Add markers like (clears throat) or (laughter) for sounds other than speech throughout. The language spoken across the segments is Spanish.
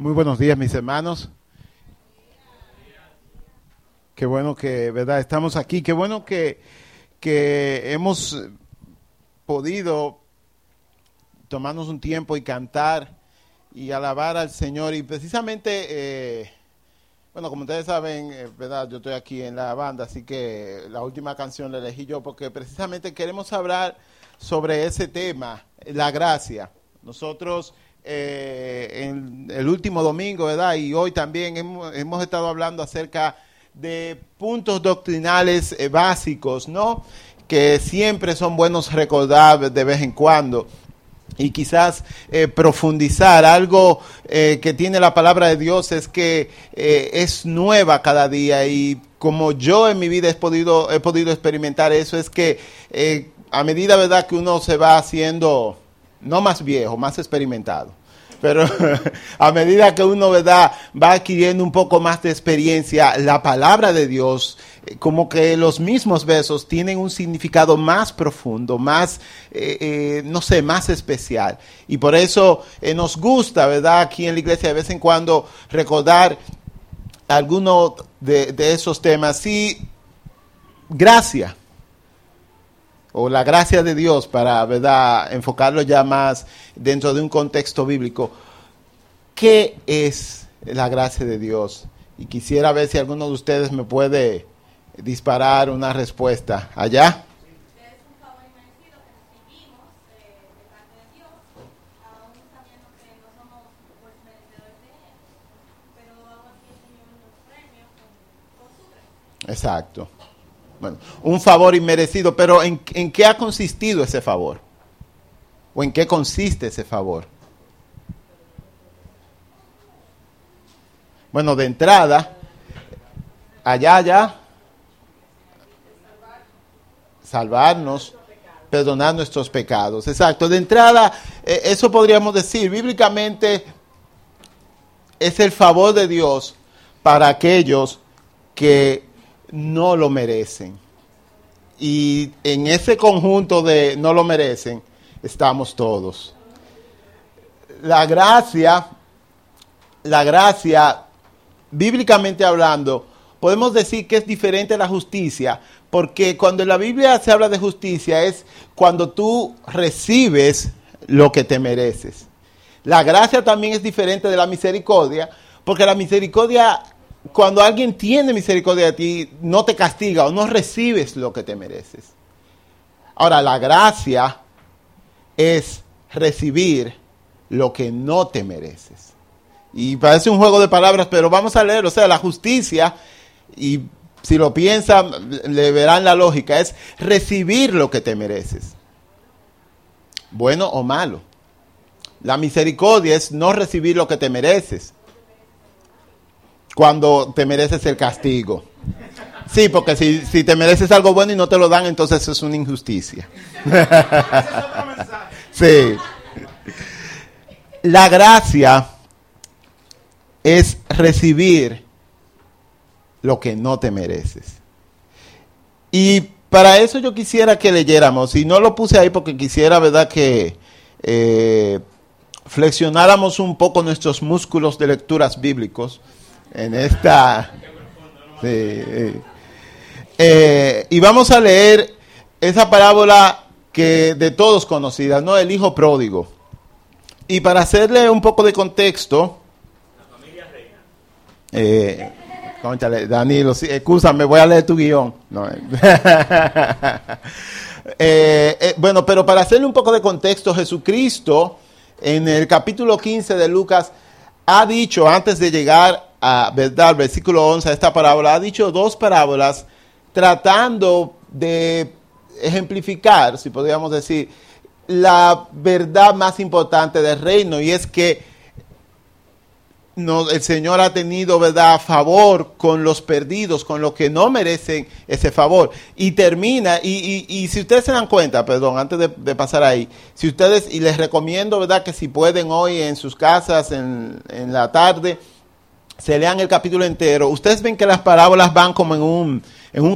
Muy buenos días, mis hermanos. Qué bueno que, ¿verdad? Estamos aquí. Qué bueno que, que hemos podido tomarnos un tiempo y cantar y alabar al Señor. Y precisamente, eh, bueno, como ustedes saben, eh, ¿verdad? Yo estoy aquí en la banda, así que la última canción la elegí yo porque precisamente queremos hablar sobre ese tema, la gracia. Nosotros eh, en el último domingo, ¿verdad? Y hoy también hemos, estado hablando acerca de puntos doctrinales eh, básicos, ¿no? Que siempre son buenos recordar de vez en cuando y quizás eh, profundizar. Algo eh, que tiene la palabra de Dios es que es nueva cada día y como yo en mi vida he podido, he podido experimentar eso, es que a medida verdad que uno se va haciendo, no más viejo, más experimentado. Pero (laughs) a medida que uno ¿verdad? va adquiriendo un poco más de experiencia, la palabra de Dios, eh, como que los mismos versos tienen un significado más profundo, más, eh, eh, no sé, más especial. Y por eso eh, nos gusta, ¿verdad? Aquí en la iglesia de vez en cuando recordar algunos de, de esos temas. Sí, gracia o la gracia de Dios para, ¿verdad?, enfocarlo ya más dentro de un contexto bíblico. ¿Qué es la gracia de Dios? Y quisiera ver si alguno de ustedes me puede disparar una respuesta. ¿Allá? Exacto. Bueno, un favor inmerecido, pero ¿en, ¿en qué ha consistido ese favor? ¿O en qué consiste ese favor? Bueno, de entrada, allá, allá, salvarnos, perdonar nuestros pecados. Exacto, de entrada, eh, eso podríamos decir, bíblicamente es el favor de Dios para aquellos que no lo merecen. Y en ese conjunto de no lo merecen, estamos todos. La gracia, la gracia, bíblicamente hablando, podemos decir que es diferente a la justicia, porque cuando en la Biblia se habla de justicia es cuando tú recibes lo que te mereces. La gracia también es diferente de la misericordia, porque la misericordia, cuando alguien tiene misericordia de ti, no te castiga o no recibes lo que te mereces. Ahora, la gracia es recibir lo que no te mereces. Y parece un juego de palabras, pero vamos a leer, o sea, la justicia, y si lo piensan, le verán la lógica, es recibir lo que te mereces, bueno o malo. La misericordia es no recibir lo que te mereces cuando te mereces el castigo. Sí, porque si, si te mereces algo bueno y no te lo dan, entonces es una injusticia. (laughs) sí. La gracia es recibir lo que no te mereces. Y para eso yo quisiera que leyéramos, y no lo puse ahí porque quisiera, ¿verdad?, que eh, flexionáramos un poco nuestros músculos de lecturas bíblicos en esta... Eh, y vamos a leer esa parábola que de todos conocida, ¿no? El hijo pródigo. Y para hacerle un poco de contexto, eh, cónchale, Danilo, sí, voy a leer tu guion. (laughs) Eh, eh, bueno, pero para hacerle un poco de contexto, Jesucristo en el capítulo 15 de Lucas ha dicho, antes de llegar a, ¿verdad? versículo 11 de esta parábola, ha dicho dos parábolas tratando de ejemplificar, si podríamos decir, la verdad más importante del reino y es que el Señor ha tenido, ¿verdad?, favor con los perdidos, con los que no merecen ese favor. Y termina, y, y, y si ustedes se dan cuenta, perdón, antes de, de, pasar ahí, si ustedes, y les recomiendo, ¿verdad?, que si pueden hoy en sus casas, en, en la tarde, se lean el capítulo entero, ustedes ven que las parábolas van como en un, en un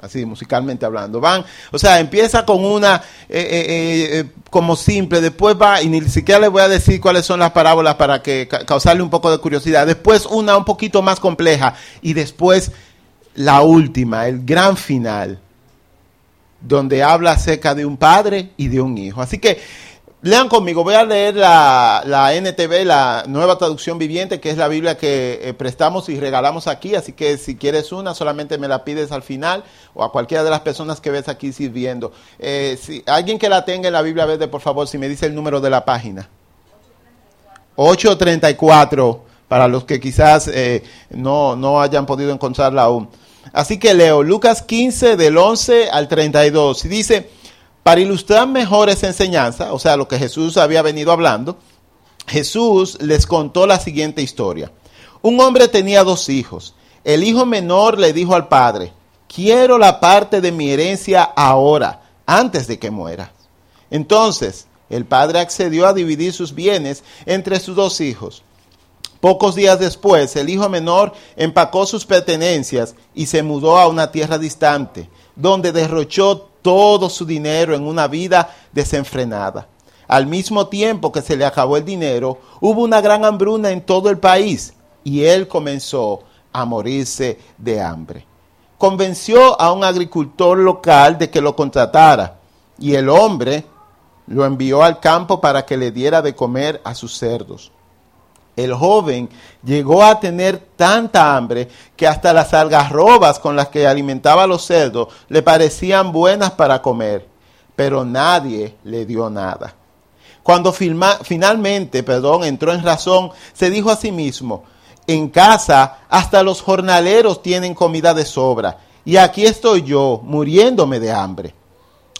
así musicalmente hablando. Van, o sea, empieza con una eh, eh, eh, como simple, después va, y ni siquiera le voy a decir cuáles son las parábolas para que ca- causarle un poco de curiosidad. Después una un poquito más compleja y después la última, el gran final, donde habla acerca de un padre y de un hijo. Así que lean conmigo, voy a leer la, NTV, la nueva traducción viviente, que es la Biblia que eh, prestamos y regalamos aquí. Así que si quieres una, solamente me la pides al final o a cualquiera de las personas que ves aquí sirviendo. Eh, si alguien que la tenga en la Biblia verde, por favor, si me dice el número de la página. 834 para los que quizás eh, no, no hayan podido encontrarla aún. Así que leo Lucas 15 del 11 al 32 y dice, para ilustrar mejor esa enseñanza, o sea, lo que Jesús había venido hablando, Jesús les contó la siguiente historia. Un hombre tenía dos hijos. El hijo menor le dijo al padre, quiero la parte de mi herencia ahora, antes de que muera. Entonces, el padre accedió a dividir sus bienes entre sus dos hijos. Pocos días después, el hijo menor empacó sus pertenencias y se mudó a una tierra distante, donde derrochó todo su dinero en una vida desenfrenada. Al mismo tiempo que se le acabó el dinero, hubo una gran hambruna en todo el país y él comenzó a morirse de hambre. Convenció a un agricultor local de que lo contratara y el hombre lo envió al campo para que le diera de comer a sus cerdos. El joven llegó a tener tanta hambre que hasta las algarrobas con las que alimentaba a los cerdos le parecían buenas para comer, pero nadie le dio nada. Cuando finalmente, perdón, entró en razón, se dijo a sí mismo, en casa hasta los jornaleros tienen comida de sobra, y aquí estoy yo, muriéndome de hambre.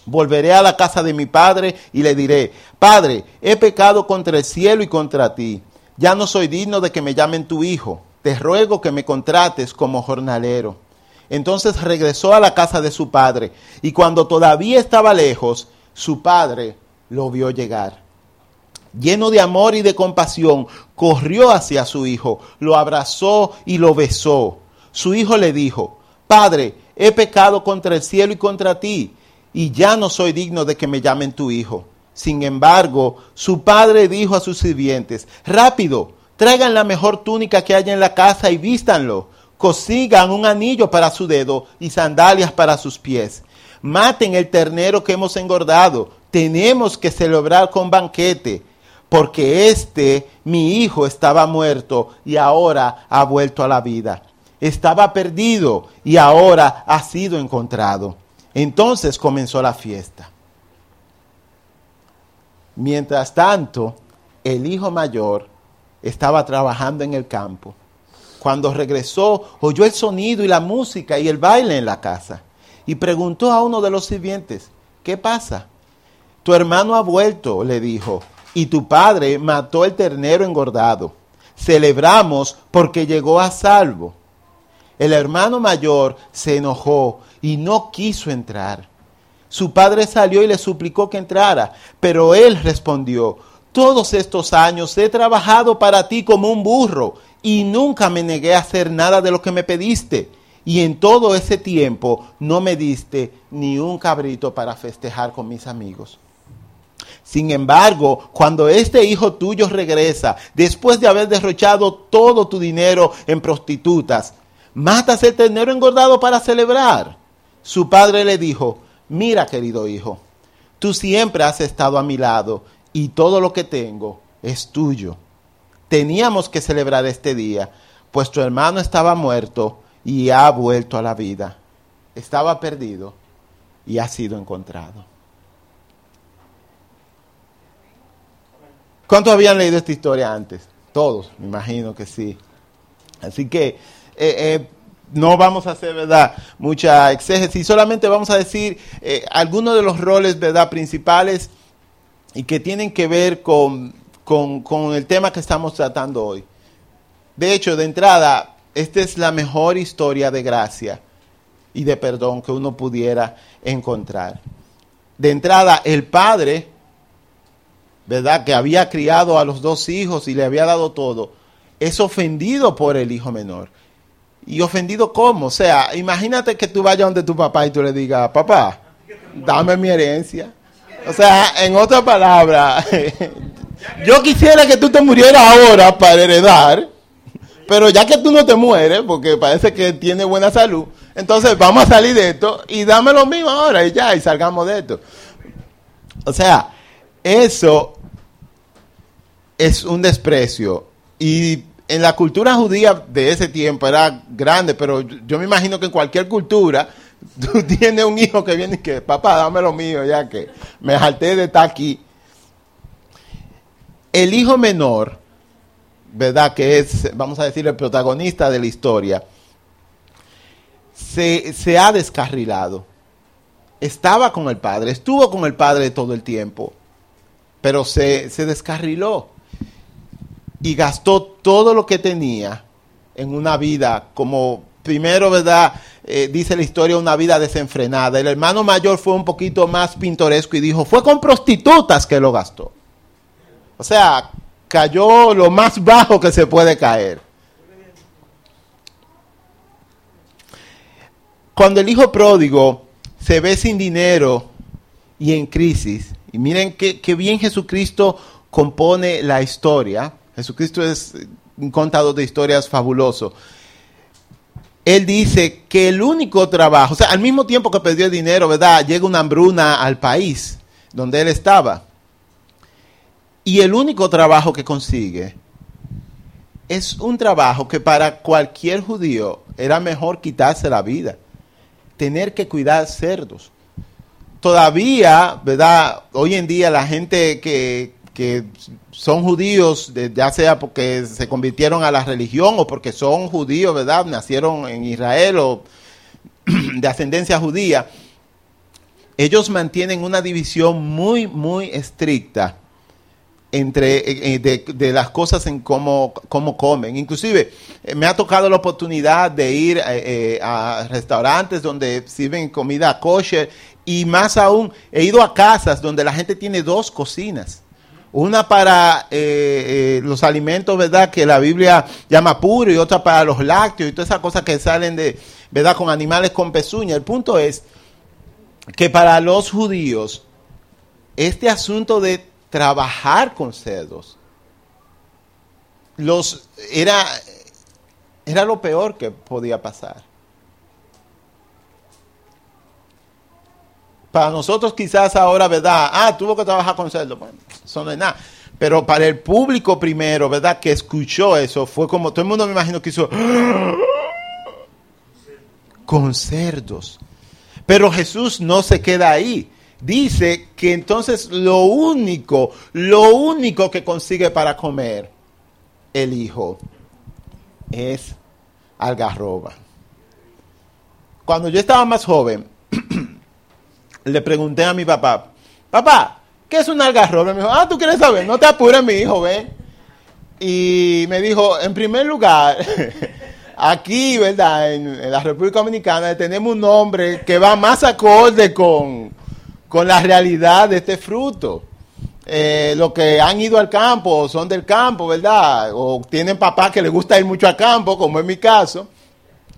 Volveré a la casa de mi padre y le diré, Padre, he pecado contra el cielo y contra ti. Ya no soy digno de que me llamen tu hijo. Te ruego que me contrates como jornalero. Entonces regresó a la casa de su padre, y cuando todavía estaba lejos, su padre lo vio llegar. Lleno de amor y de compasión, corrió hacia su hijo, lo abrazó y lo besó. Su hijo le dijo, Padre, he pecado contra el cielo y contra ti, y ya no soy digno de que me llamen tu hijo. Sin embargo, su padre dijo a sus sirvientes, Rápido, traigan la mejor túnica que haya en la casa y vístanlo. Consigan un anillo para su dedo y sandalias para sus pies. Maten el ternero que hemos engordado. Tenemos que celebrar con banquete porque este, mi hijo, estaba muerto y ahora ha vuelto a la vida. Estaba perdido y ahora ha sido encontrado. Entonces comenzó la fiesta. Mientras tanto, el hijo mayor estaba trabajando en el campo. Cuando regresó, oyó el sonido y la música y el baile en la casa y preguntó a uno de los sirvientes, ¿qué pasa? Tu hermano ha vuelto, le dijo, y tu padre mató el ternero engordado. Celebramos porque llegó a salvo. El hermano mayor se enojó y no quiso entrar. Su padre salió y le suplicó que entrara, pero él respondió, todos estos años he trabajado para ti como un burro y nunca me negué a hacer nada de lo que me pediste. Y en todo ese tiempo no me diste ni un cabrito para festejar con mis amigos. Sin embargo, cuando este hijo tuyo regresa, después de haber derrochado todo tu dinero en prostitutas, matas el ternero engordado para celebrar. Su padre le dijo, mira querido hijo, tú siempre has estado a mi lado y todo lo que tengo es tuyo. Teníamos que celebrar este día, pues tu hermano estaba muerto y ha vuelto a la vida. Estaba perdido y ha sido encontrado. ¿Cuántos habían leído esta historia antes? Todos, me imagino que sí. Así que eh, eh, no vamos a hacer, ¿verdad? Mucha exégesis, solamente vamos a decir eh, algunos de los roles, ¿verdad? Principales y que tienen que ver con, con, con el tema que estamos tratando hoy. De hecho, de entrada, esta es la mejor historia de gracia y de perdón que uno pudiera encontrar. De entrada, el padre, ¿verdad? Que había criado a los dos hijos y le había dado todo, es ofendido por el hijo menor. ¿Y ofendido cómo? O sea, imagínate que tú vayas donde tu papá y tú le digas, papá, dame mi herencia. O sea, en otras palabras, (laughs) yo quisiera que tú te murieras ahora para heredar, pero ya que tú no te mueres, porque parece que tienes buena salud, entonces vamos a salir de esto y dame lo mismo ahora y ya, y salgamos de esto. O sea, eso es un desprecio. Y en la cultura judía de ese tiempo era grande, pero yo me imagino que en cualquier cultura (laughs) tú tienes un hijo que viene y que, papá, dame lo mío, ya que me jalté de estar aquí. El hijo menor, ¿verdad? Que es, vamos a decir, el protagonista de la historia, se, se ha descarrilado. Estaba con el padre, estuvo con el padre todo el tiempo, pero se, se descarriló y gastó todo lo que tenía en una vida como primero, ¿verdad? Eh, dice la historia, una vida desenfrenada. El hermano mayor fue un poquito más pintoresco y dijo, fue con prostitutas que lo gastó. O sea, cayó lo más bajo que se puede caer. Cuando el hijo pródigo se ve sin dinero y en crisis, y miren qué, qué bien Jesucristo compone la historia, Jesucristo es un contador de historias fabuloso. Él dice que el único trabajo, o sea, al mismo tiempo que perdió el dinero, ¿verdad? Llega una hambruna al país donde él estaba. Y el único trabajo que consigue es un trabajo que para cualquier judío era mejor quitarse la vida, tener que cuidar cerdos. Todavía, ¿verdad? Hoy en día la gente que, que son judíos, ya sea porque se convirtieron a la religión o porque son judíos, ¿verdad? Nacieron en Israel o (clears throat) de ascendencia judía, ellos mantienen una división muy, muy estricta entre eh, eh, de, las cosas en cómo, cómo comen. Inclusive eh, me ha tocado la oportunidad de ir a restaurantes donde sirven comida kosher y más aún he ido a casas donde la gente tiene dos cocinas una para eh, eh, los alimentos, ¿verdad? Que la Biblia llama puro y otra para los lácteos y todas esas cosas que salen de, ¿verdad? Con animales con pezuña. El punto es que para los judíos, este asunto de trabajar con cerdos, los, era, era lo peor que podía pasar. Para nosotros quizás ahora, ¿verdad? Ah, tuvo que trabajar con cerdos. Bueno, eso no es nada. Pero para el público primero, ¿verdad? Que escuchó eso, fue como, todo el mundo me imagino que hizo, con cerdos. Pero Jesús no se queda ahí. Dice que entonces lo único, lo único que consigue para comer el hijo es algarroba. Cuando yo estaba más joven, (clears throat) le pregunté a mi papá, papá, ¿qué es un algarroba? Me dijo, ah, tú quieres saber, no te apures, mi hijo, ven. Y me dijo, en primer lugar, (laughs) aquí, ¿verdad? En, la República Dominicana tenemos un nombre que va más acorde con, con la realidad de este fruto. Eh, los que han ido al campo son del campo, ¿verdad? O tienen papás que les gusta ir mucho al campo, como es mi caso.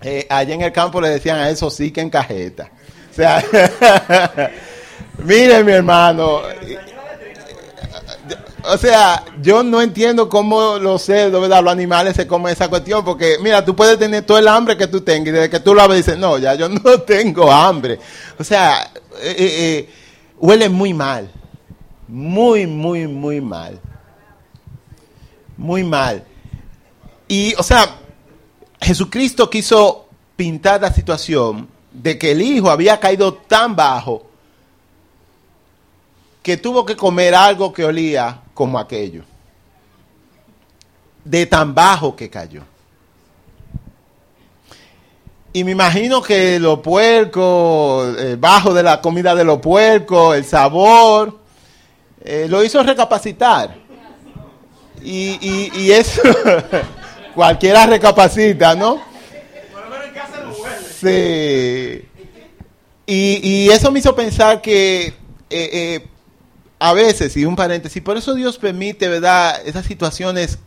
Eh, allá en el campo le decían a eso sí que en cajeta. Sea, (laughs) mire mi hermano, o sea, yo no entiendo cómo los cerdos, ¿verdad? Los animales se comen esa cuestión, porque mira, tú puedes tener todo el hambre que tú tengas y desde que tú lo ves dices, no, ya yo no (laughs) tengo hambre. O sea, eh, eh, eh, huele muy mal, muy, muy, muy mal. Muy mal. Y, o sea, Jesucristo quiso pintar la situación de que el hijo había caído tan bajo que tuvo que comer algo que olía como aquello. De tan bajo que cayó. Y me imagino que los puercos, el bajo de la comida de los puercos, el sabor, eh, lo hizo recapacitar. Y, y, eso, (laughs) cualquiera recapacita, ¿no? Sí. Y, eso me hizo pensar que eh, eh, a veces, y un paréntesis, por eso Dios permite, ¿verdad?, esas situaciones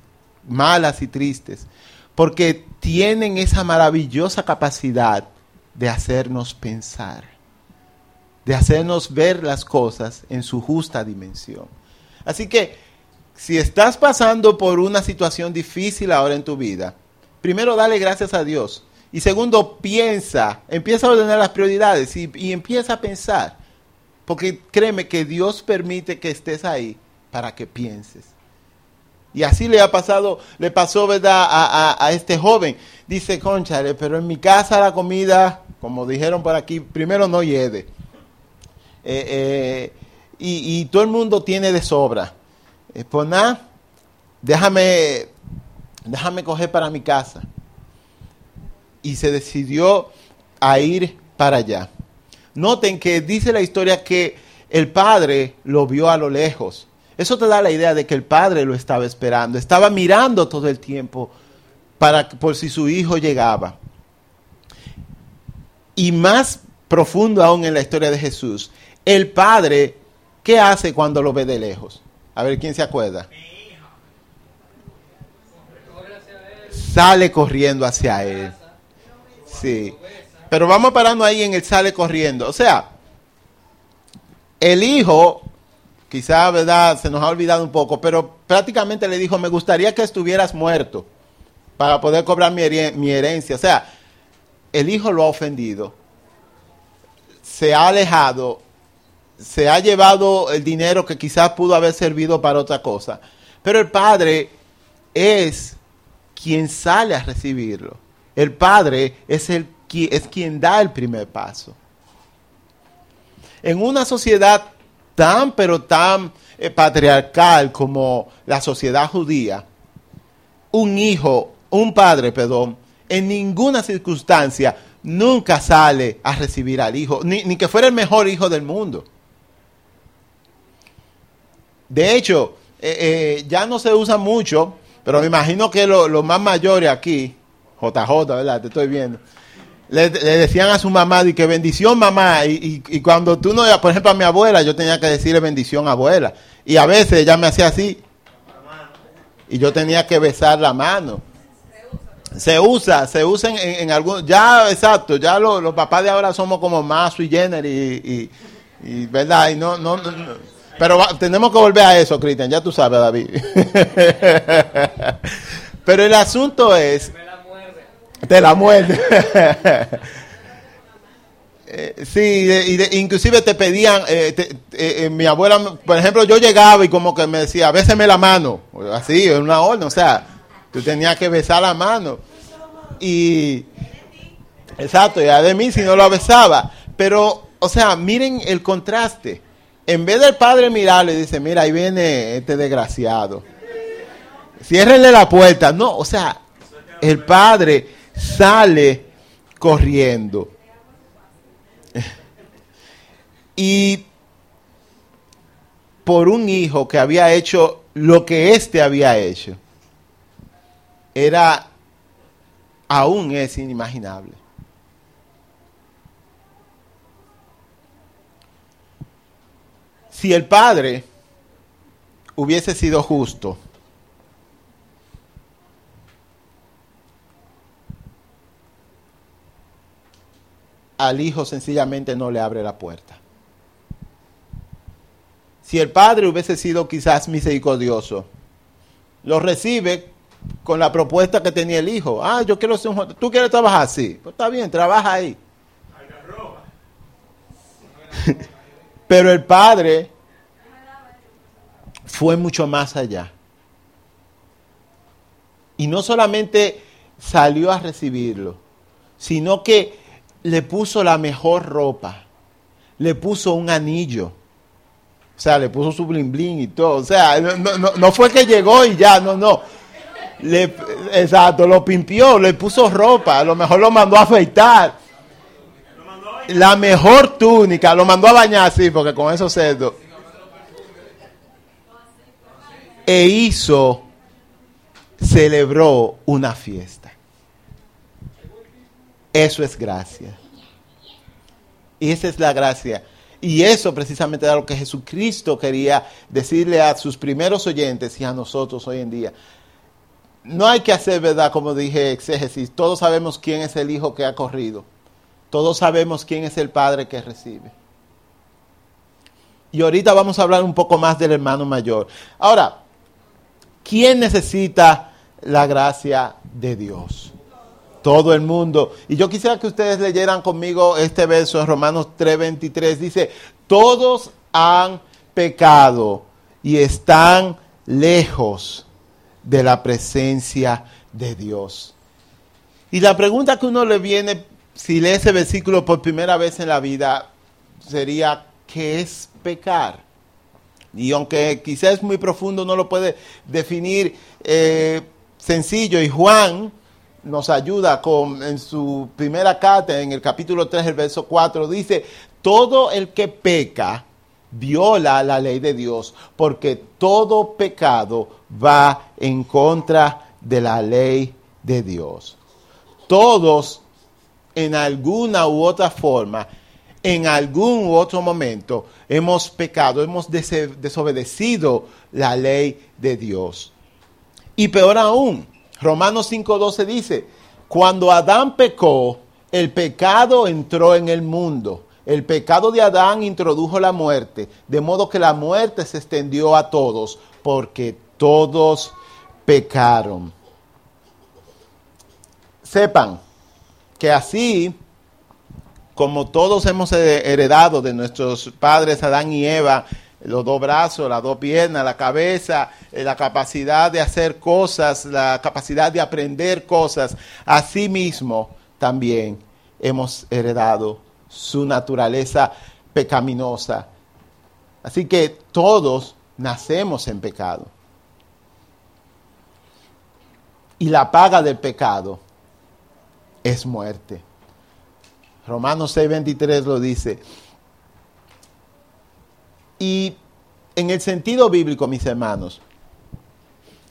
malas y tristes, porque tienen esa maravillosa capacidad de hacernos pensar, de hacernos ver las cosas en su justa dimensión. Así que si estás pasando por una situación difícil ahora en tu vida, primero dale gracias a Dios. Y segundo, piensa, empieza a ordenar las prioridades y, empieza a pensar. Porque créeme que Dios permite que estés ahí para que pienses. Y así le ha pasado, le pasó, ¿verdad?, a, a, este joven. Dice, conchale, pero en mi casa la comida, como dijeron por aquí, primero no hiede. Eh, eh, y, y, todo el mundo tiene de sobra. Eh, pues déjame, déjame coger para mi casa. Y se decidió a ir para allá. Noten que dice la historia que el padre lo vio a lo lejos. Eso te da la idea de que el padre lo estaba esperando. Estaba mirando todo el tiempo para, por si su hijo llegaba. Y más profundo aún en la historia de Jesús, el padre, ¿qué hace cuando lo ve de lejos? A ver, ¿quién se acuerda? Sale corriendo hacia él. Sí. Pero vamos parando ahí en el sale corriendo. O sea, el hijo, quizá, ¿verdad? Se nos ha olvidado un poco, pero prácticamente le dijo, me gustaría que estuvieras muerto para poder cobrar mi, mi herencia. O sea, el hijo lo ha ofendido, se ha alejado, se ha llevado el dinero que quizás pudo haber servido para otra cosa. Pero el padre es quien sale a recibirlo. El padre es el es quien da el primer paso. En una sociedad tan, pero tan eh, patriarcal como la sociedad judía, un hijo, un padre, perdón, en ninguna circunstancia nunca sale a recibir al hijo, ni, ni que fuera el mejor hijo del mundo. De hecho, eh, eh, ya no se usa mucho, pero me imagino que los lo más mayores aquí, JJ, ¿verdad? Te estoy viendo le, decían a su mamá, y que bendición mamá, y, y, cuando tú no, por ejemplo a mi abuela, yo tenía que decirle bendición abuela, y a veces ella me hacía así, y yo tenía que besar la mano. Se usa, se usa en, en, en algún, ya exacto, ya lo, los papás de ahora somos como más sui generis y, y, verdad, y no, no, no, no. pero tenemos que volver a eso, Cristian, ya tú sabes, David. (laughs) pero el asunto es te la muerde. (laughs) eh, sí, y de, inclusive te pedían, eh, eh, mi abuela, por ejemplo, yo llegaba y como que me decía, béseme la mano, así, en una orden, o sea, tú tenías que besar la mano. Y, exacto, ya de mí si no lo besaba. Pero, o sea, miren el contraste. En vez del padre mirarle, dice, mira, ahí viene este desgraciado. Ciérrenle la puerta. No, o sea, el padre sale corriendo. Y por un hijo que había hecho lo que éste había hecho, era, aún es inimaginable. Si el padre hubiese sido justo, al hijo sencillamente no le abre la puerta. Si el padre hubiese sido quizás misericordioso, lo recibe con la propuesta que tenía el hijo. Ah, yo quiero ser un... ¿Tú quieres trabajar? Sí. Pues está bien, trabaja ahí. (laughs) Pero el padre fue mucho más allá. Y no solamente salió a recibirlo, sino que le puso la mejor ropa, le puso un anillo, o sea, le puso su blin blin y todo, o sea, no, no, no fue que llegó y ya, no, no. Exacto, lo pimpió, le puso ropa, a lo mejor lo mandó a afeitar. La mejor túnica, lo mandó a bañar, sí, porque con esos cerdos. E hizo, celebró una fiesta. Eso es gracia. Y esa es la gracia. Y eso precisamente era lo que Jesucristo quería decirle a sus primeros oyentes y a nosotros hoy en día. no hay que hacer, ¿verdad? Como dije, exégesis. Todos sabemos quién es el hijo que ha corrido. Todos sabemos quién es el padre que recibe. Y ahorita vamos a hablar un poco más del hermano mayor. Ahora, ¿quién necesita la gracia de Dios? Todo el mundo. Y yo quisiera que ustedes leyeran conmigo este verso en Romanos 3:23. Dice, todos han pecado y están lejos de la presencia de Dios. Y la pregunta que uno le viene, si lee ese versículo por primera vez en la vida, sería, ¿qué es pecar? Y aunque quizás es muy profundo, no lo puede definir eh, sencillo. Y Juan nos ayuda con, en su primera carta, en el capítulo 3, el verso 4, dice, todo el que peca viola la ley de Dios, porque todo pecado va en contra de la ley de Dios. Todos, en alguna u otra forma, en algún u otro momento, hemos pecado, hemos desobedecido la ley de Dios. Y peor aún, Romanos 5.12 dice, cuando Adán pecó, el pecado entró en el mundo el pecado de Adán introdujo la muerte, de modo que la muerte se extendió a todos, porque todos pecaron. Sepan que así como todos hemos heredado de nuestros padres Adán y Eva, los dos brazos, las dos piernas, la cabeza, eh, la capacidad de hacer cosas, la capacidad de aprender cosas, así mismo también hemos heredado su naturaleza pecaminosa. Así que todos nacemos en pecado. Y la paga del pecado es muerte. Romanos 6:23 lo dice. Y en el sentido bíblico, mis hermanos,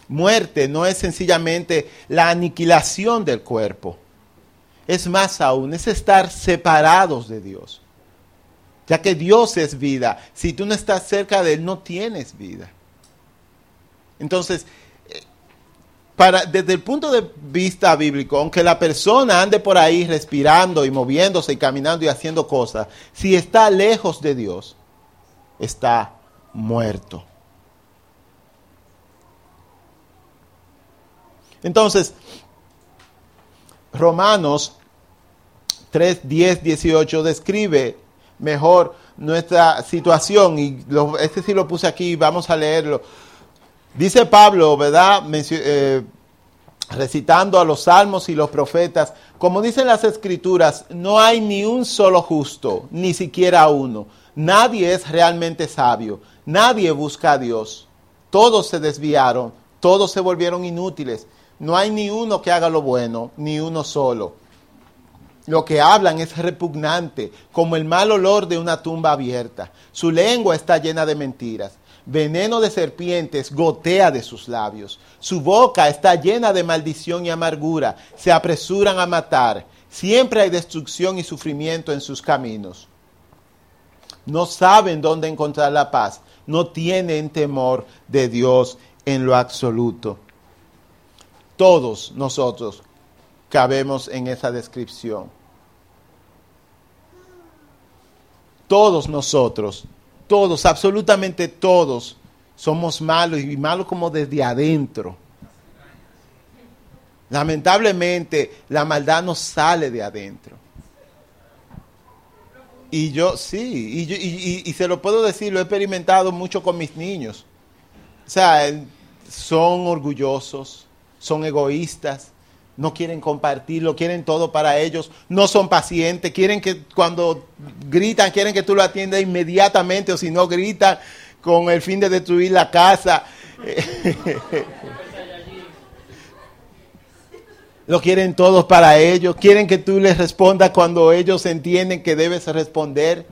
muerte no es sencillamente la aniquilación del cuerpo es más aún, es estar separados de Dios. Ya que Dios es vida. Si tú no estás cerca de Él, no tienes vida. Entonces, eh, para, desde el punto de vista bíblico, aunque la persona ande por ahí respirando y moviéndose y caminando y haciendo cosas, si está lejos de Dios, está muerto. Entonces, Romanos 3, 10, 18 describe mejor nuestra situación y este sí lo puse aquí, vamos a leerlo. Dice Pablo, ¿verdad? Eh, recitando a los salmos y los profetas, como dicen las escrituras, no hay ni un solo justo, ni siquiera uno. Nadie es realmente sabio, nadie busca a Dios. Todos se desviaron, todos se volvieron inútiles. No hay ni uno que haga lo bueno, ni uno solo lo que hablan es repugnante, como el mal olor de una tumba abierta. Su lengua está llena de mentiras. Veneno de serpientes gotea de sus labios. Su boca está llena de maldición y amargura. Se apresuran a matar. Siempre hay destrucción y sufrimiento en sus caminos. No saben dónde encontrar la paz. No tienen temor de Dios en lo absoluto. Todos nosotros cabemos en esa descripción. Todos nosotros, todos, absolutamente todos, somos malos y malos como desde adentro. Lamentablemente, la maldad no sale de adentro. Y yo, sí, y, y, se lo puedo decir, lo he experimentado mucho con mis niños. O sea, son orgullosos, son egoístas, no quieren compartirlo, quieren todo para ellos, no son pacientes, quieren que cuando gritan, quieren que tú lo atiendas inmediatamente o si no gritan con el fin de destruir la casa. (laughs) lo quieren todos para ellos, quieren que tú les respondas cuando ellos entienden que debes responder.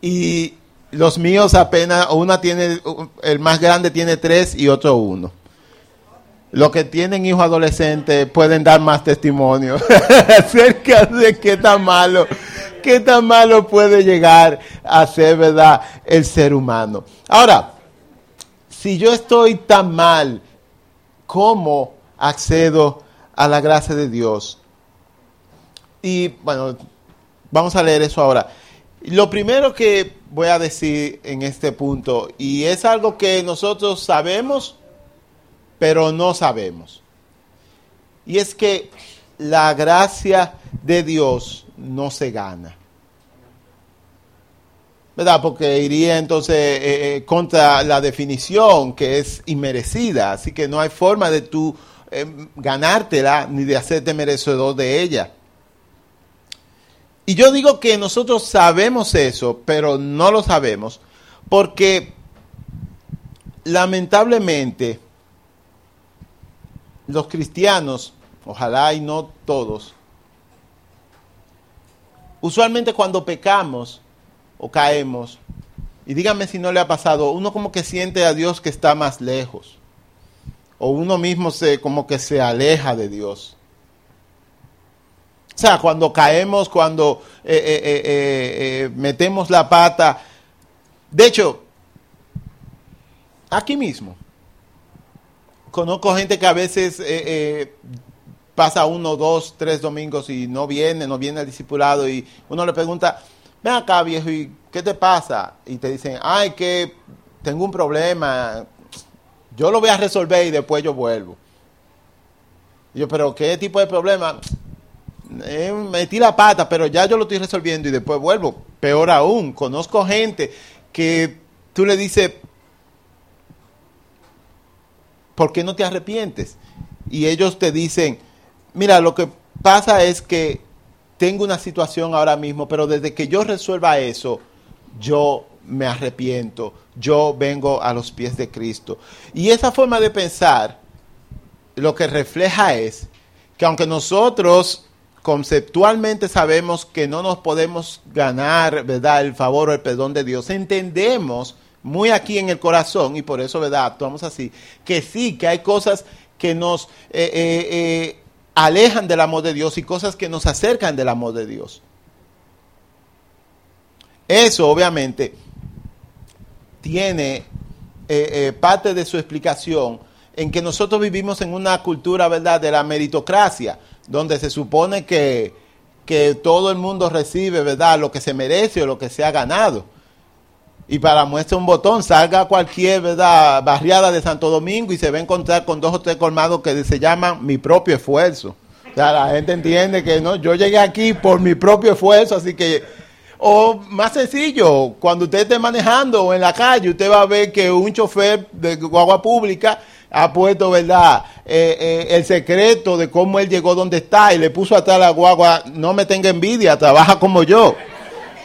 Y los míos apenas, una tiene, el más grande tiene tres y otro uno. Los que tienen hijos adolescentes pueden dar más testimonio (laughs) acerca de qué tan malo, qué tan malo puede llegar a ser, ¿verdad?, el ser humano. Ahora, si yo estoy tan mal cómo accedo a la gracia de Dios. Y bueno, vamos a leer eso ahora. Lo primero que voy a decir en este punto, y es algo que nosotros sabemos, pero no sabemos, y es que la gracia de Dios no se gana. ¿Verdad? Porque iría entonces eh, eh, contra la definición que es inmerecida, así que no hay forma de tú eh, ganártela ni de hacerte merecedor de ella. Y yo digo que nosotros sabemos eso, pero no lo sabemos, porque lamentablemente los cristianos, ojalá y no todos, usualmente cuando pecamos o caemos, y díganme si no le ha pasado, uno como que siente a Dios que está más lejos, o uno mismo se como que se aleja de Dios. O sea, cuando caemos, cuando eh, eh, eh, metemos la pata. De hecho, aquí mismo, conozco gente que a veces pasa uno, dos, tres domingos y no viene, no viene al discipulado y uno le pregunta, ven acá viejo, ¿y qué te pasa? Y te dicen, ay, que tengo un problema, yo lo voy a resolver y después yo vuelvo. Yo, pero ¿qué tipo de problema? eh, metí la pata, pero ya yo lo estoy resolviendo y después vuelvo. Peor aún, conozco gente que tú le dices, ¿por qué no te arrepientes? Y ellos te dicen, mira, lo que pasa es que tengo una situación ahora mismo, pero desde que yo resuelva eso, yo me arrepiento, yo vengo a los pies de Cristo. Y esa forma de pensar lo que refleja es que aunque nosotros conceptualmente sabemos que no nos podemos ganar, ¿verdad?, el favor o el perdón de Dios. Entendemos muy aquí en el corazón, y por eso, ¿verdad?, actuamos así, que sí, que hay cosas que nos eh, eh, eh, alejan del amor de Dios y cosas que nos acercan del amor de Dios. Eso, obviamente, tiene parte de su explicación en que nosotros vivimos en una cultura, ¿verdad?, de la meritocracia donde se supone que, que todo el mundo recibe, ¿verdad?, lo que se merece o lo que se ha ganado. Y para muestra un botón, salga cualquier ¿verdad? barriada de Santo Domingo y se va a encontrar con dos o tres colmados que se llaman mi propio esfuerzo. O sea, la gente entiende que no, yo llegué aquí por mi propio esfuerzo, así que, o más sencillo, cuando usted esté manejando en la calle, usted va a ver que un chofer de guagua pública ha puesto, ¿verdad? Eh, eh, el secreto de cómo él llegó donde está y le puso atrás la guagua, no me tenga envidia, trabaja como yo.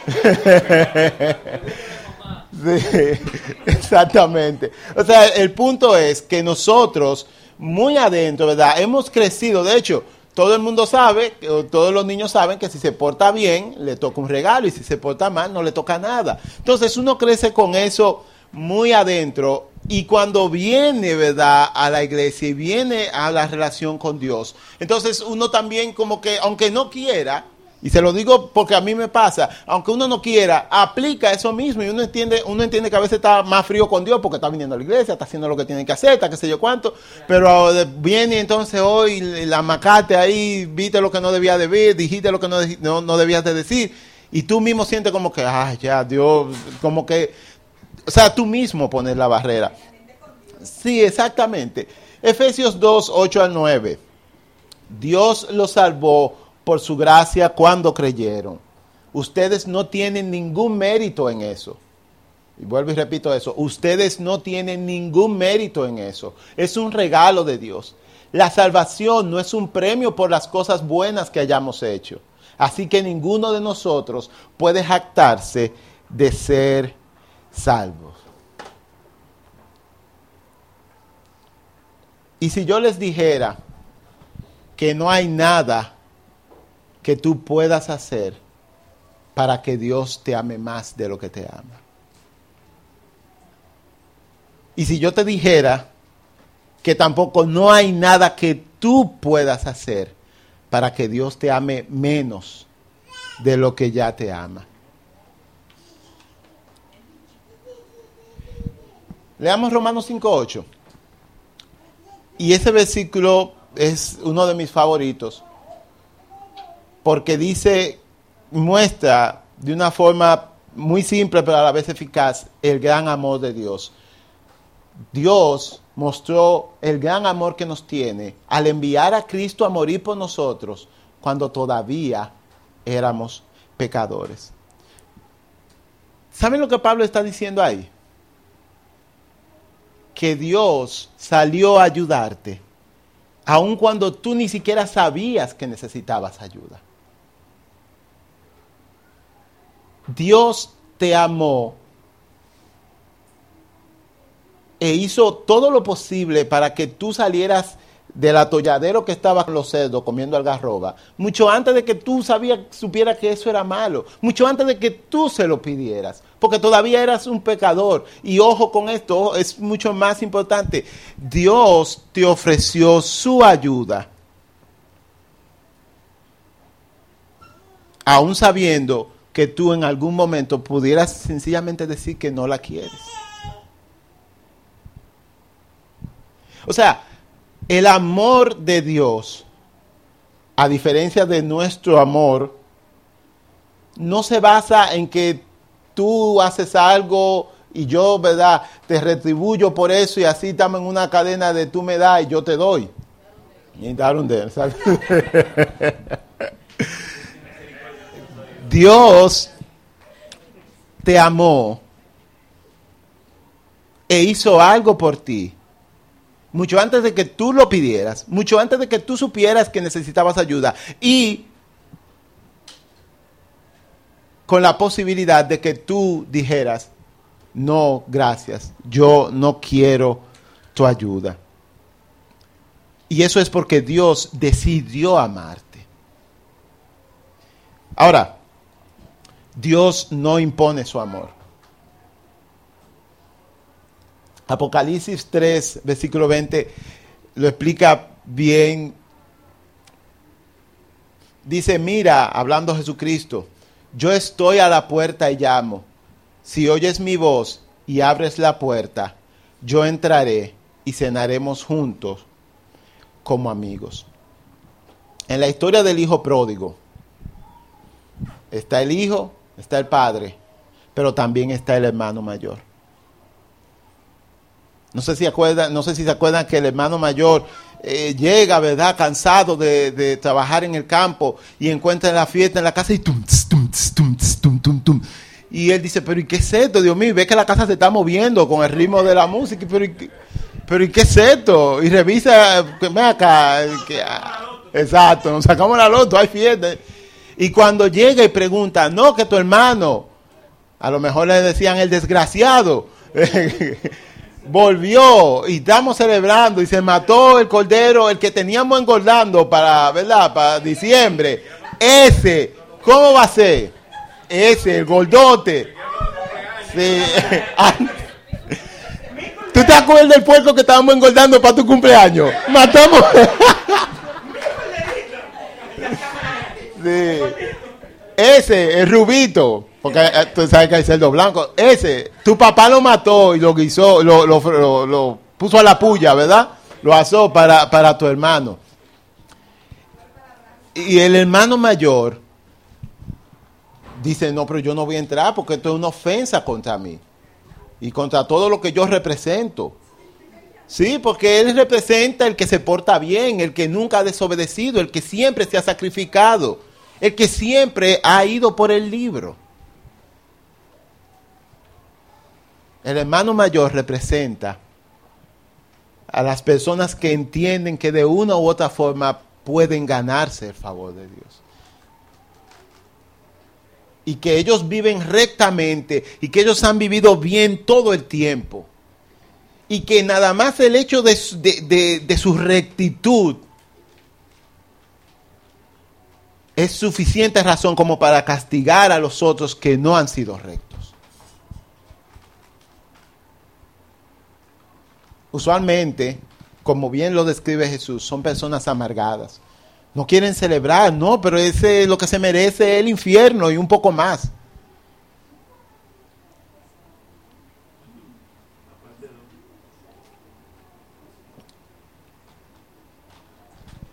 (laughs) exactamente. O sea, el punto es que nosotros, muy adentro, ¿verdad? Hemos crecido, de hecho, todo el mundo sabe, todos los niños saben que si se porta bien, le toca un regalo y si se porta mal, no le toca nada. Entonces uno crece con eso muy adentro y cuando viene, ¿verdad?, a la iglesia y viene a la relación con Dios, entonces uno también como que, aunque no quiera, y se lo digo porque a mí me pasa, aunque uno no quiera, aplica eso mismo y uno entiende, uno entiende que a veces está más frío con Dios porque está viniendo a la iglesia, está haciendo lo que tiene que hacer, está qué sé yo cuánto, pero viene entonces hoy la macate ahí, viste lo que no debía de ver, dijiste lo que no, no, no debías de decir, y tú mismo sientes como que, ay, ya, Dios, como que o sea, tú mismo pones la barrera. Sí, exactamente. Efesios 2, 8 al 9. Dios los salvó por su gracia cuando creyeron. Ustedes no tienen ningún mérito en eso. Y vuelvo y repito eso. Ustedes no tienen ningún mérito en eso. Es un regalo de Dios. La salvación no es un premio por las cosas buenas que hayamos hecho. Así que ninguno de nosotros puede jactarse de ser salvos. Y si yo les dijera que no hay nada que tú puedas hacer para que Dios te ame más de lo que te ama. Y si yo te dijera que tampoco no hay nada que tú puedas hacer para que Dios te ame menos de lo que ya te ama. Leamos Romanos 5.8. Y ese versículo es uno de mis favoritos, porque dice, muestra de una forma muy simple pero a la vez eficaz el gran amor de Dios. Dios mostró el gran amor que nos tiene al enviar a Cristo a morir por nosotros cuando todavía éramos pecadores. ¿Saben lo que Pablo está diciendo ahí? Que Dios salió a ayudarte, aun cuando tú ni siquiera sabías que necesitabas ayuda. Dios te amó e hizo todo lo posible para que tú salieras del atolladero que estaba con los cerdos comiendo algarroba, mucho antes de que tú sabías, supieras que eso era malo, mucho antes de que tú se lo pidieras, porque todavía eras un pecador. Y ojo con esto, es mucho más importante, Dios te ofreció su ayuda, aún sabiendo que tú en algún momento pudieras sencillamente decir que no la quieres. O sea, el amor de Dios, a diferencia de nuestro amor, no se basa en que tú haces algo y yo, ¿verdad? Te retribuyo por eso y así estamos en una cadena de tú me das y yo te doy. Y (laughs) Dios te amó e hizo algo por ti. Mucho antes de que tú lo pidieras, mucho antes de que tú supieras que necesitabas ayuda. Y con la posibilidad de que tú dijeras, no, gracias, yo no quiero tu ayuda. Y eso es porque Dios decidió amarte. Ahora, Dios no impone su amor. Apocalipsis 3, versículo 20, lo explica bien. Dice, mira, hablando Jesucristo, yo estoy a la puerta y llamo. Si oyes mi voz y abres la puerta, yo entraré y cenaremos juntos como amigos. En la historia del hijo pródigo, está el hijo está el padre, pero también está el hermano mayor. No sé si, acuerdan, no sé si se acuerdan que el hermano mayor eh, llega, ¿verdad? Cansado de, trabajar en el campo y encuentra la fiesta en la casa y tum, tum, tum, tum, tum, tum. Y él dice, pero ¿y qué es esto? Dios mío, ve que la casa se está moviendo con el ritmo de la música, pero ¿y qué, pero ¿y qué es esto? Y revisa, ven acá. Ah, exacto, nos sacamos la loto, hay fiesta. Y cuando llega y pregunta, no, que tu hermano, a lo mejor le decían el desgraciado, (laughs) volvió y estamos celebrando y se mató el cordero, el que teníamos engordando para, ¿verdad? Para diciembre. Ese, ¿cómo va a ser? Ese, el gordote. (laughs) ¿Tú te acuerdas del puerco que estábamos engordando para tu cumpleaños? Matamos. (laughs) Ese, el rubito, porque eh, tú sabes que hay cerdo blanco. Ese, tu papá lo mató y lo guisó, lo, lo, puso a la puya, ¿verdad? Lo asó para, para tu hermano. Y el hermano mayor dice, no, pero yo no voy a entrar porque esto es una ofensa contra mí y contra todo lo que yo represento. Sí, porque Él representa el que se porta bien, el que nunca ha desobedecido, el que siempre se ha sacrificado el que siempre ha ido por el libro. El hermano mayor representa a las personas que entienden que de una u otra forma pueden ganarse el favor de Dios. Y que ellos viven rectamente y que ellos han vivido bien todo el tiempo. Y que nada más el hecho de, de su rectitud es suficiente razón como para castigar a los otros que no han sido rectos. Usualmente, como bien lo describe Jesús, son personas amargadas. No quieren celebrar, no, pero ese es lo que se merece el infierno y un poco más.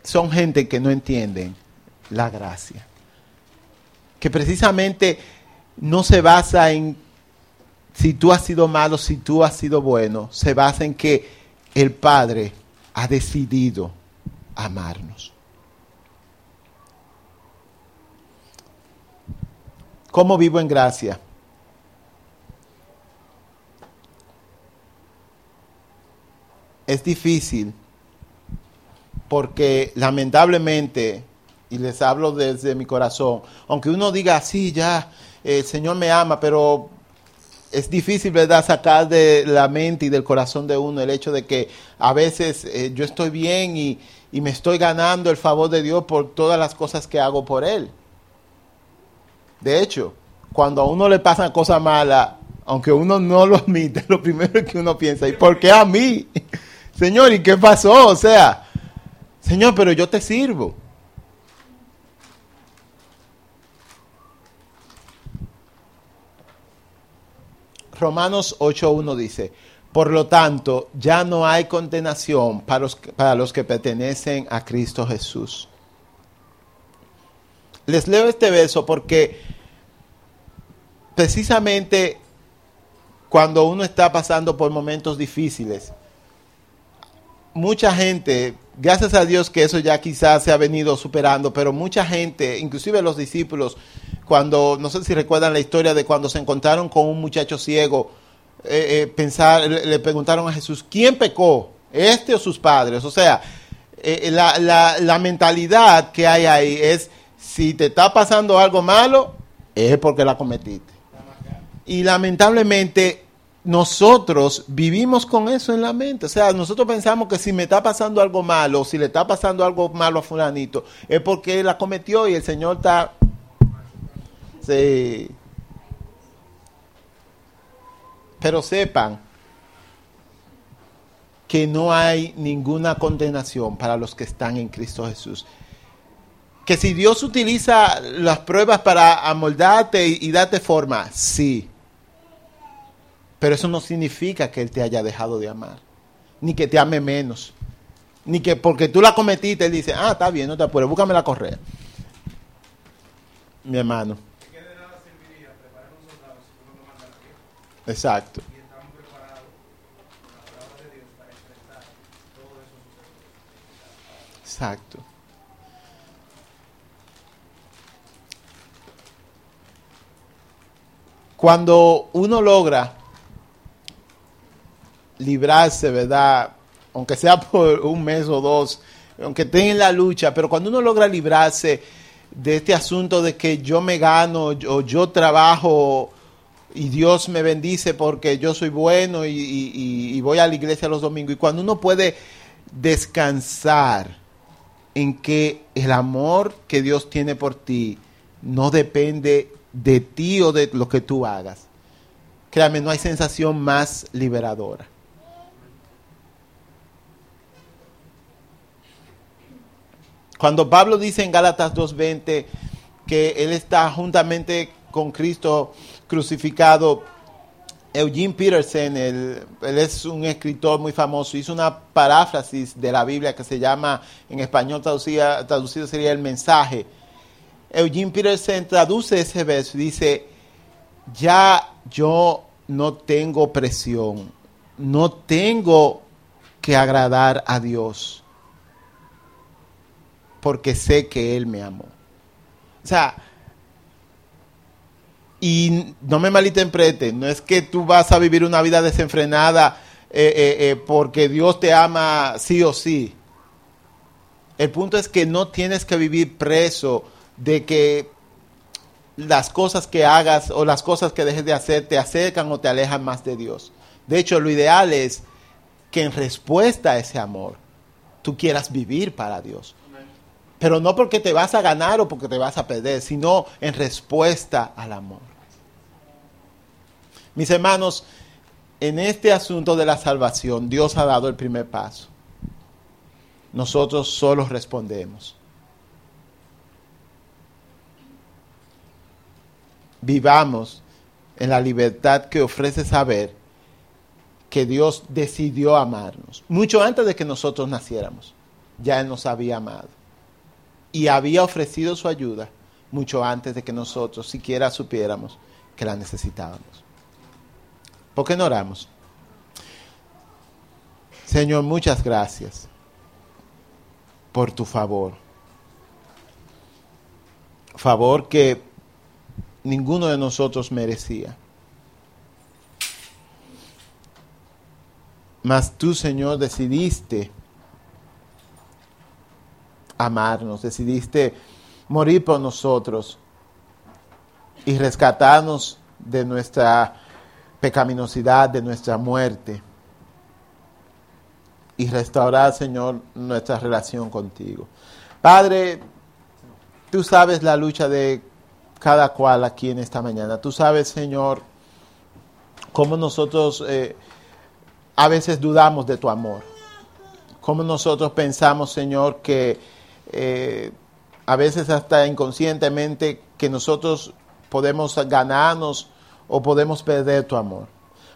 son gente que no entienden la gracia. Que precisamente no se basa en si tú has sido malo, si tú has sido bueno, se basa en que el Padre ha decidido amarnos. ¿Cómo vivo en gracia? Es difícil porque lamentablemente, y les hablo desde mi corazón, aunque uno diga, sí, ya, el Señor me ama, pero es difícil, ¿verdad?, sacar de la mente y del corazón de uno el hecho de que a veces eh, yo estoy bien y, y me estoy ganando el favor de Dios por todas las cosas que hago por Él. De hecho, cuando a uno le pasan cosas malas, aunque uno no lo admite, (laughs) lo primero que uno piensa, ¿y por qué a mí? (laughs) Señor, ¿y qué pasó? O sea, Señor, pero yo te sirvo. Romanos 8.1 dice, por lo tanto, ya no hay condenación para los, para los que pertenecen a Cristo Jesús. Les leo este verso porque precisamente cuando uno está pasando por momentos difíciles, mucha gente, gracias a Dios que eso ya quizás se ha venido superando, pero mucha gente, inclusive los discípulos, cuando, no sé si recuerdan la historia de cuando se encontraron con un muchacho ciego, eh, eh, pensar, le, preguntaron a Jesús, ¿quién pecó? ¿Este o sus padres? O sea, eh, la, la, la mentalidad que hay ahí es, si te está pasando algo malo, es porque la cometiste. Y lamentablemente nosotros vivimos con eso en la mente. O sea, nosotros pensamos que si me está pasando algo malo, o si le está pasando algo malo a fulanito, es porque la cometió y el Señor está... Sí. Pero sepan que no hay ninguna condenación para los que están en Cristo Jesús. Que si Dios utiliza las pruebas para amoldarte y, y darte forma, sí. Pero eso no significa que Él te haya dejado de amar, ni que te ame menos, ni que porque tú la cometiste, Él dice, ah, está bien, no te apures, búscame la correa. Mi hermano. ¿Qué de nada serviría preparar un soldado si tú no lo mandas a la guerra? Exacto, Y estamos preparados con la palabra de Dios para enfrentar todo eso exacto. Cuando uno logra librarse, ¿verdad? Aunque sea por un mes o dos, aunque esté en la lucha, pero cuando uno logra librarse de este asunto de que yo me gano o yo trabajo y Dios me bendice porque yo soy bueno y, y- voy a la iglesia los domingos, y cuando uno puede descansar en que el amor que Dios tiene por ti no depende de ti o de lo que tú hagas. Créame, no hay sensación más liberadora. Cuando Pablo dice en Gálatas 2.20 que él está juntamente con Cristo crucificado, Eugene Peterson, él, es un escritor muy famoso, hizo una paráfrasis de la Biblia que se llama, en español traducida, traducido sería el mensaje. Eugene Peterson traduce ese verso y dice, ya yo no tengo presión, no tengo que agradar a Dios, porque sé que Él me amó. O sea, y no me malinterpreten, no es que tú vas a vivir una vida desenfrenada eh, eh, eh, porque Dios te ama sí o sí. El punto es que no tienes que vivir preso de que las cosas que hagas o las cosas que dejes de hacer te acercan o te alejan más de Dios. De hecho, lo ideal es que en respuesta a ese amor tú quieras vivir para Dios. Pero no porque te vas a ganar o porque te vas a perder, sino en respuesta al amor. Mis hermanos, en este asunto de la salvación, Dios ha dado el primer paso. Nosotros solo respondemos. Vivamos en la libertad que ofrece saber que Dios decidió amarnos, mucho antes de que nosotros naciéramos. ya Él nos había amado. Y había ofrecido su ayuda mucho antes de que nosotros siquiera supiéramos que la necesitábamos. ¿Por qué no oramos? Señor, muchas gracias por tu favor. Favor que ninguno de nosotros merecía. Mas tú, Señor, decidiste amarnos, decidiste morir por nosotros y rescatarnos de nuestra pecaminosidad, de nuestra muerte y restaurar, Señor, nuestra relación contigo. Padre, tú sabes la lucha de cada cual aquí en esta mañana. Tú sabes, Señor, cómo nosotros eh, a veces dudamos de tu amor. Cómo nosotros pensamos, Señor, que eh, a veces hasta inconscientemente que nosotros podemos ganarnos o podemos perder tu amor.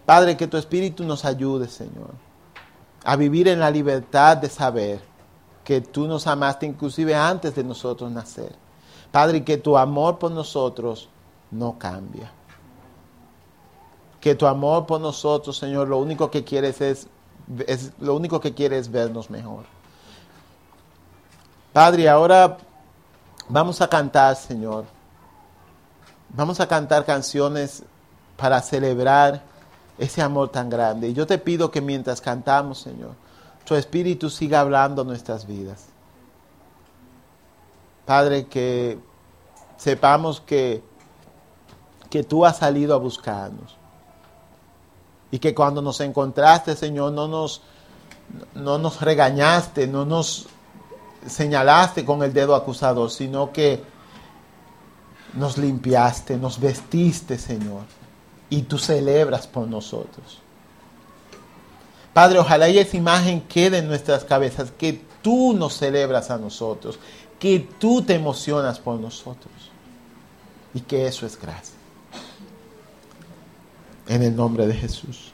Padre, que tu Espíritu nos ayude, Señor, a vivir en la libertad de saber que tú nos amaste inclusive antes de nosotros nacer. Padre, que tu amor por nosotros no cambia. Que tu amor por nosotros, Señor, lo único que quieres es, es lo único que quieres es vernos mejor. Padre, ahora vamos a cantar, Señor. Vamos a cantar canciones para celebrar ese amor tan grande. Y yo te pido que mientras cantamos, Señor, tu Espíritu siga hablando nuestras vidas. Padre, que sepamos que, que tú has salido a buscarnos. Y que cuando nos encontraste, Señor, no nos, no nos regañaste, no nos señalaste con el dedo acusador, sino que nos limpiaste, nos vestiste, Señor, y tú celebras por nosotros. Padre, ojalá esa imagen quede en nuestras cabezas, que tú nos celebras a nosotros, que tú te emocionas por nosotros y que eso es gracia. En el nombre de Jesús.